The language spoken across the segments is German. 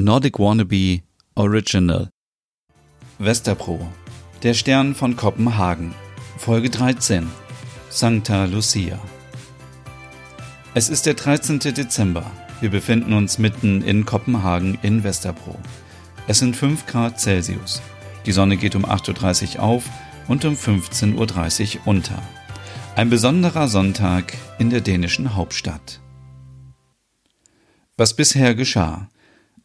Nordic Wannabe Original Westerpro Der Stern von Kopenhagen Folge 13 Sancta Lucia Es ist der 13. Dezember. Wir befinden uns mitten in Kopenhagen in Westerbro. Es sind 5 Grad Celsius. Die Sonne geht um 8.30 Uhr auf und um 15.30 Uhr unter. Ein besonderer Sonntag in der dänischen Hauptstadt. Was bisher geschah.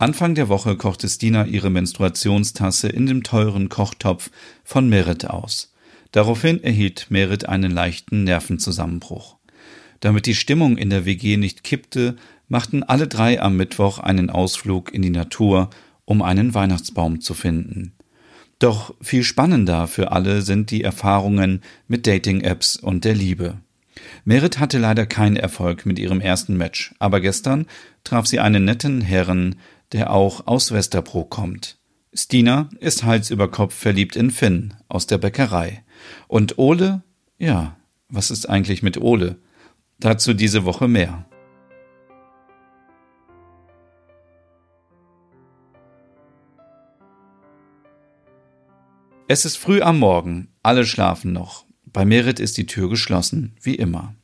Anfang der Woche kochte Stina ihre Menstruationstasse in dem teuren Kochtopf von Merit aus. Daraufhin erhielt Merit einen leichten Nervenzusammenbruch. Damit die Stimmung in der WG nicht kippte, machten alle drei am Mittwoch einen Ausflug in die Natur, um einen Weihnachtsbaum zu finden. Doch viel spannender für alle sind die Erfahrungen mit Dating-Apps und der Liebe. Merit hatte leider keinen Erfolg mit ihrem ersten Match, aber gestern traf sie einen netten Herren, der auch aus Westerbro kommt. Stina ist Hals über Kopf verliebt in Finn aus der Bäckerei. Und Ole? Ja, was ist eigentlich mit Ole? Dazu diese Woche mehr. Es ist früh am Morgen, alle schlafen noch. Bei Merit ist die Tür geschlossen, wie immer.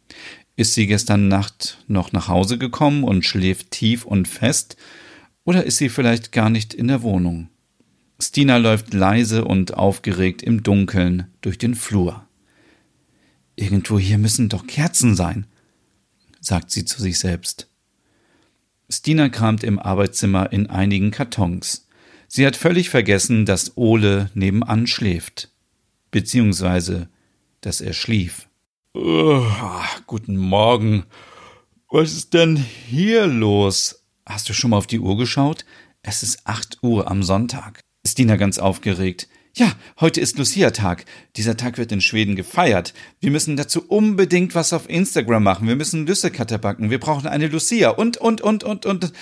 Ist sie gestern Nacht noch nach Hause gekommen und schläft tief und fest, oder ist sie vielleicht gar nicht in der Wohnung? Stina läuft leise und aufgeregt im Dunkeln durch den Flur. Irgendwo hier müssen doch Kerzen sein, sagt sie zu sich selbst. Stina kramt im Arbeitszimmer in einigen Kartons. Sie hat völlig vergessen, dass Ole nebenan schläft. Beziehungsweise, dass er schlief. Oh, guten Morgen. Was ist denn hier los? Hast du schon mal auf die Uhr geschaut? Es ist acht Uhr am Sonntag. Stina ganz aufgeregt. Ja, heute ist Lucia-Tag. Dieser Tag wird in Schweden gefeiert. Wir müssen dazu unbedingt was auf Instagram machen. Wir müssen Lüssekatter backen. Wir brauchen eine Lucia und, und, und, und, und.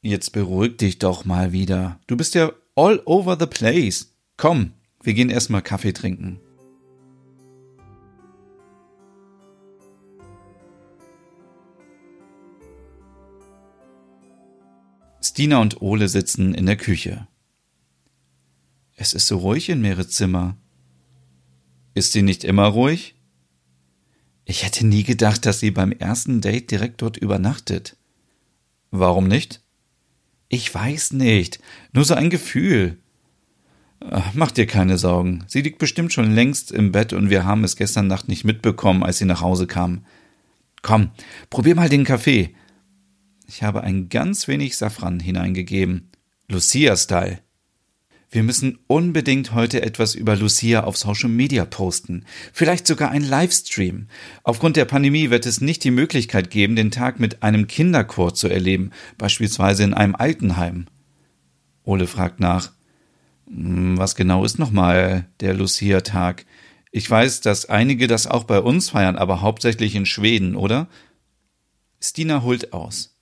Jetzt beruhig dich doch mal wieder. Du bist ja all over the place. Komm, wir gehen erstmal Kaffee trinken. Stina und Ole sitzen in der Küche. Es ist so ruhig in Merits Zimmer. Ist sie nicht immer ruhig? Ich hätte nie gedacht, dass sie beim ersten Date direkt dort übernachtet. Warum nicht? Ich weiß nicht. Nur so ein Gefühl. Ach, mach dir keine Sorgen. Sie liegt bestimmt schon längst im Bett und wir haben es gestern Nacht nicht mitbekommen, als sie nach Hause kam. Komm, probier mal den Kaffee. Ich habe ein ganz wenig Safran hineingegeben. Lucia-Style. Wir müssen unbedingt heute etwas über Lucia auf Social Media posten. Vielleicht sogar ein Livestream. Aufgrund der Pandemie wird es nicht die Möglichkeit geben, den Tag mit einem Kinderchor zu erleben, beispielsweise in einem Altenheim. Ole fragt nach. Hm, was genau ist nochmal der Lucia-Tag? Ich weiß, dass einige das auch bei uns feiern, aber hauptsächlich in Schweden, oder? Stina holt aus.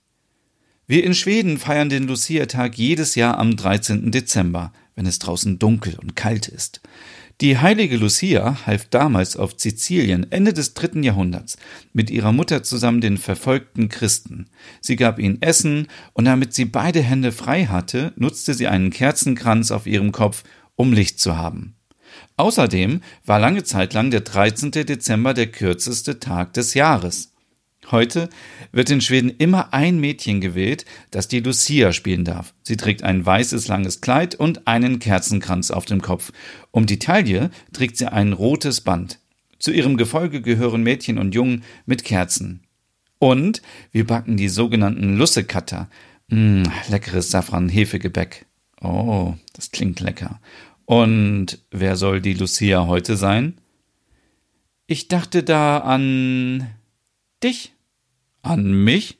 Wir in Schweden feiern den Lucia-Tag jedes Jahr am 13. Dezember, wenn es draußen dunkel und kalt ist. Die heilige Lucia half damals auf Sizilien Ende des dritten Jahrhunderts mit ihrer Mutter zusammen den verfolgten Christen. Sie gab ihnen Essen und damit sie beide Hände frei hatte, nutzte sie einen Kerzenkranz auf ihrem Kopf, um Licht zu haben. Außerdem war lange Zeit lang der 13. Dezember der kürzeste Tag des Jahres. Heute wird in Schweden immer ein Mädchen gewählt, das die Lucia spielen darf. Sie trägt ein weißes langes Kleid und einen Kerzenkranz auf dem Kopf. Um die Taille trägt sie ein rotes Band. Zu ihrem Gefolge gehören Mädchen und Jungen mit Kerzen. Und wir backen die sogenannten Lussekatter. Mmh, leckeres Safran-Hefegebäck. Oh, das klingt lecker. Und wer soll die Lucia heute sein? Ich dachte da an dich. An mich?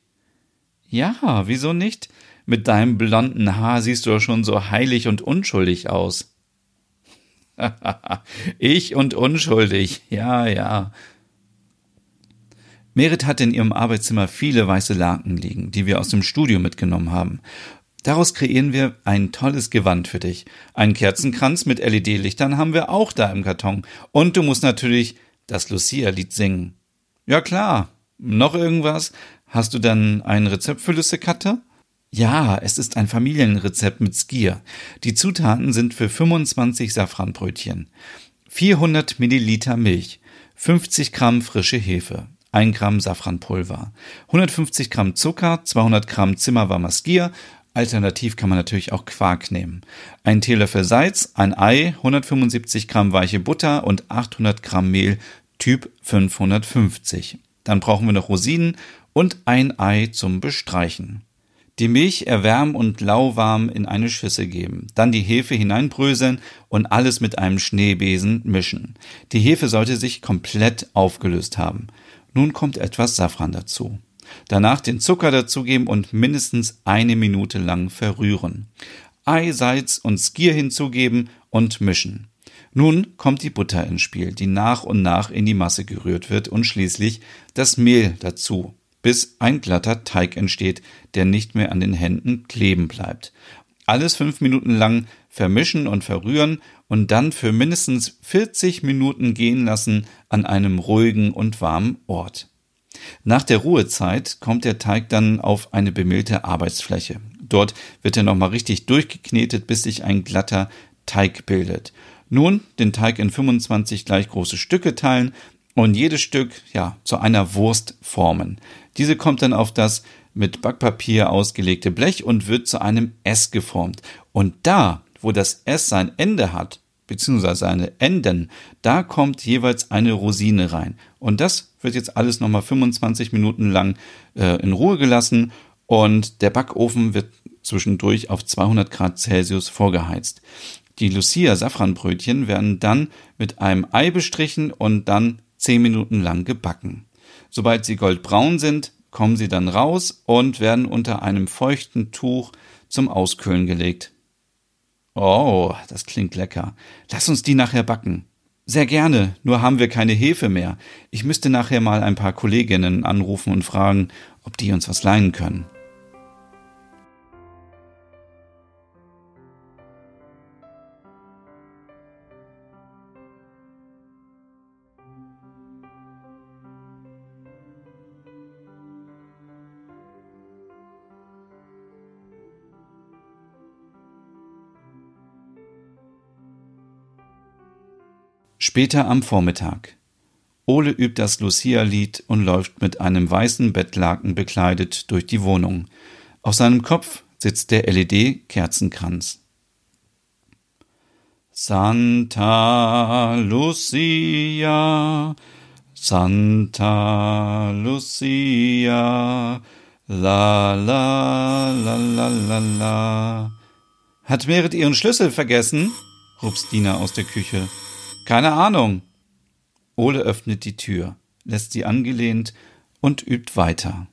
Ja, wieso nicht? Mit deinem blonden Haar siehst du doch schon so heilig und unschuldig aus. ich und unschuldig, ja, ja. Merit hat in ihrem Arbeitszimmer viele weiße Laken liegen, die wir aus dem Studio mitgenommen haben. Daraus kreieren wir ein tolles Gewand für dich. Einen Kerzenkranz mit LED-Lichtern haben wir auch da im Karton. Und du musst natürlich das Lucia-Lied singen. Ja klar, noch irgendwas? Hast du dann ein Rezept für Lüssekatter? Ja, es ist ein Familienrezept mit Skier. Die Zutaten sind für 25 Safranbrötchen. 400 Milliliter Milch, 50 Gramm frische Hefe, 1 Gramm Safranpulver, 150 Gramm Zucker, 200 Gramm Zimmerwarmer Skier, Alternativ kann man natürlich auch Quark nehmen. Ein Teelöffel Salz, ein Ei, 175 Gramm weiche Butter und 800 Gramm Mehl Typ 550. Dann brauchen wir noch Rosinen und ein Ei zum Bestreichen. Die Milch erwärmen und lauwarm in eine Schüssel geben. Dann die Hefe hineinbröseln und alles mit einem Schneebesen mischen. Die Hefe sollte sich komplett aufgelöst haben. Nun kommt etwas Safran dazu. Danach den Zucker dazugeben und mindestens eine Minute lang verrühren. Ei, Salz und Skier hinzugeben und mischen. Nun kommt die Butter ins Spiel, die nach und nach in die Masse gerührt wird und schließlich das Mehl dazu bis ein glatter Teig entsteht, der nicht mehr an den Händen kleben bleibt. Alles fünf Minuten lang vermischen und verrühren und dann für mindestens 40 Minuten gehen lassen an einem ruhigen und warmen Ort. Nach der Ruhezeit kommt der Teig dann auf eine bemehlte Arbeitsfläche. Dort wird er nochmal richtig durchgeknetet, bis sich ein glatter Teig bildet. Nun den Teig in 25 gleich große Stücke teilen und jedes Stück ja zu einer Wurst formen. Diese kommt dann auf das mit Backpapier ausgelegte Blech und wird zu einem S geformt. Und da, wo das S sein Ende hat, beziehungsweise seine Enden, da kommt jeweils eine Rosine rein. Und das wird jetzt alles nochmal 25 Minuten lang äh, in Ruhe gelassen und der Backofen wird zwischendurch auf 200 Grad Celsius vorgeheizt. Die Lucia Safranbrötchen werden dann mit einem Ei bestrichen und dann 10 Minuten lang gebacken. Sobald sie goldbraun sind, kommen sie dann raus und werden unter einem feuchten Tuch zum Auskühlen gelegt. Oh, das klingt lecker. Lass uns die nachher backen. Sehr gerne, nur haben wir keine Hefe mehr. Ich müsste nachher mal ein paar Kolleginnen anrufen und fragen, ob die uns was leihen können. Später am Vormittag. Ole übt das Lucia-Lied und läuft mit einem weißen Bettlaken bekleidet durch die Wohnung. Auf seinem Kopf sitzt der LED-Kerzenkranz. Santa Lucia, Santa Lucia, la la la la la la. Hat Merit ihren Schlüssel vergessen? ruft Dina aus der Küche. Keine Ahnung. Ole öffnet die Tür, lässt sie angelehnt und übt weiter.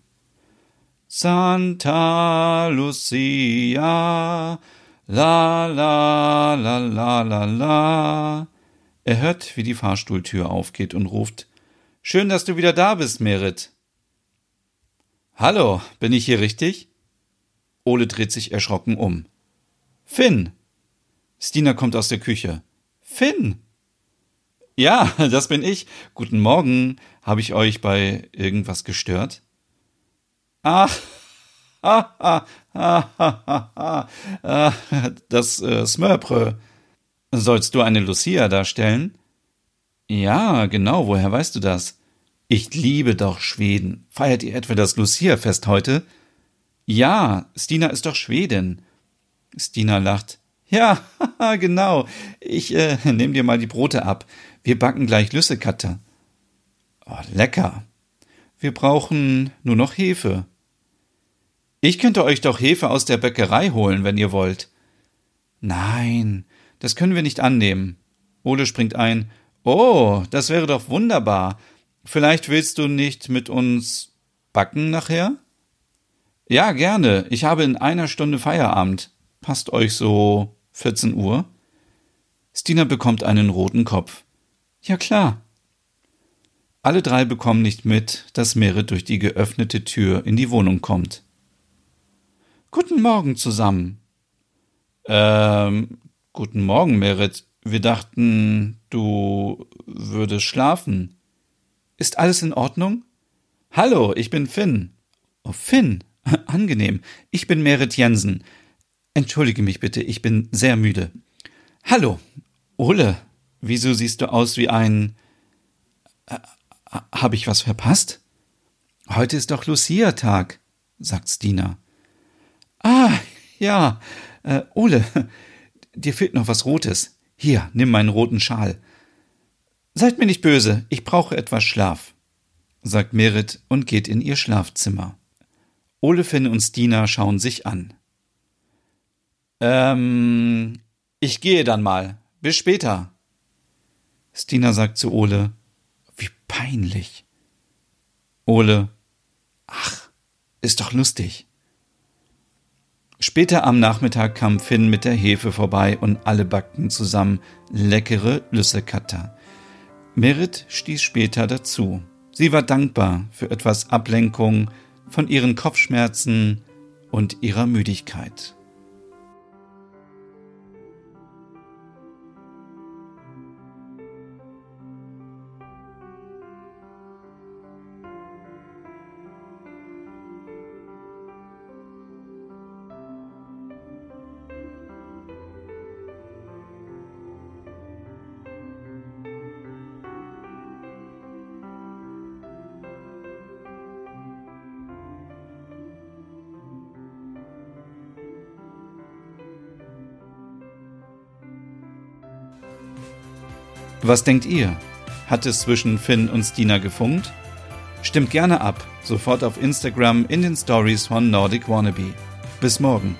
Santa Lucia, la la la la la la. Er hört, wie die Fahrstuhltür aufgeht und ruft Schön, dass du wieder da bist, Merit. Hallo, bin ich hier richtig? Ole dreht sich erschrocken um. Finn! Stina kommt aus der Küche. Finn! Ja, das bin ich. Guten Morgen. Habe ich euch bei irgendwas gestört? Ach, ha, ha, ha, ha, das äh. Sollst du eine Lucia darstellen? Ja, genau. Woher weißt du das? Ich liebe doch Schweden. Feiert ihr etwa das Lucia-Fest heute? Ja, Stina ist doch Schwedin. Stina lacht. Ja, genau. Ich äh, nehme dir mal die Brote ab. Wir backen gleich Lüssekatte. Oh, lecker. Wir brauchen nur noch Hefe. Ich könnte euch doch Hefe aus der Bäckerei holen, wenn ihr wollt. Nein, das können wir nicht annehmen. Ole springt ein. Oh, das wäre doch wunderbar. Vielleicht willst du nicht mit uns backen nachher? Ja, gerne. Ich habe in einer Stunde Feierabend. Passt euch so 14 Uhr? Stina bekommt einen roten Kopf. Ja klar. Alle drei bekommen nicht mit, dass Merit durch die geöffnete Tür in die Wohnung kommt. Guten Morgen zusammen. Ähm, guten Morgen, Merit. Wir dachten, du würdest schlafen. Ist alles in Ordnung? Hallo, ich bin Finn. Oh, Finn. Angenehm. Ich bin Merit Jensen. Entschuldige mich bitte, ich bin sehr müde. Hallo, Ole. Wieso siehst du aus wie ein. Äh, Habe ich was verpasst? Heute ist doch Lucia-Tag, sagt Stina. Ah, ja. Äh, Ole, dir fehlt noch was Rotes. Hier, nimm meinen roten Schal. Seid mir nicht böse, ich brauche etwas Schlaf, sagt Merit und geht in ihr Schlafzimmer. Olefin und Stina schauen sich an. Ähm, ich gehe dann mal. Bis später. Stina sagt zu Ole, wie peinlich. Ole, ach, ist doch lustig. Später am Nachmittag kam Finn mit der Hefe vorbei und alle backten zusammen leckere Lüssekatter. Merit stieß später dazu. Sie war dankbar für etwas Ablenkung von ihren Kopfschmerzen und ihrer Müdigkeit. Was denkt ihr? Hat es zwischen Finn und Stina gefunkt? Stimmt gerne ab, sofort auf Instagram in den Stories von Nordic Wannabe. Bis morgen.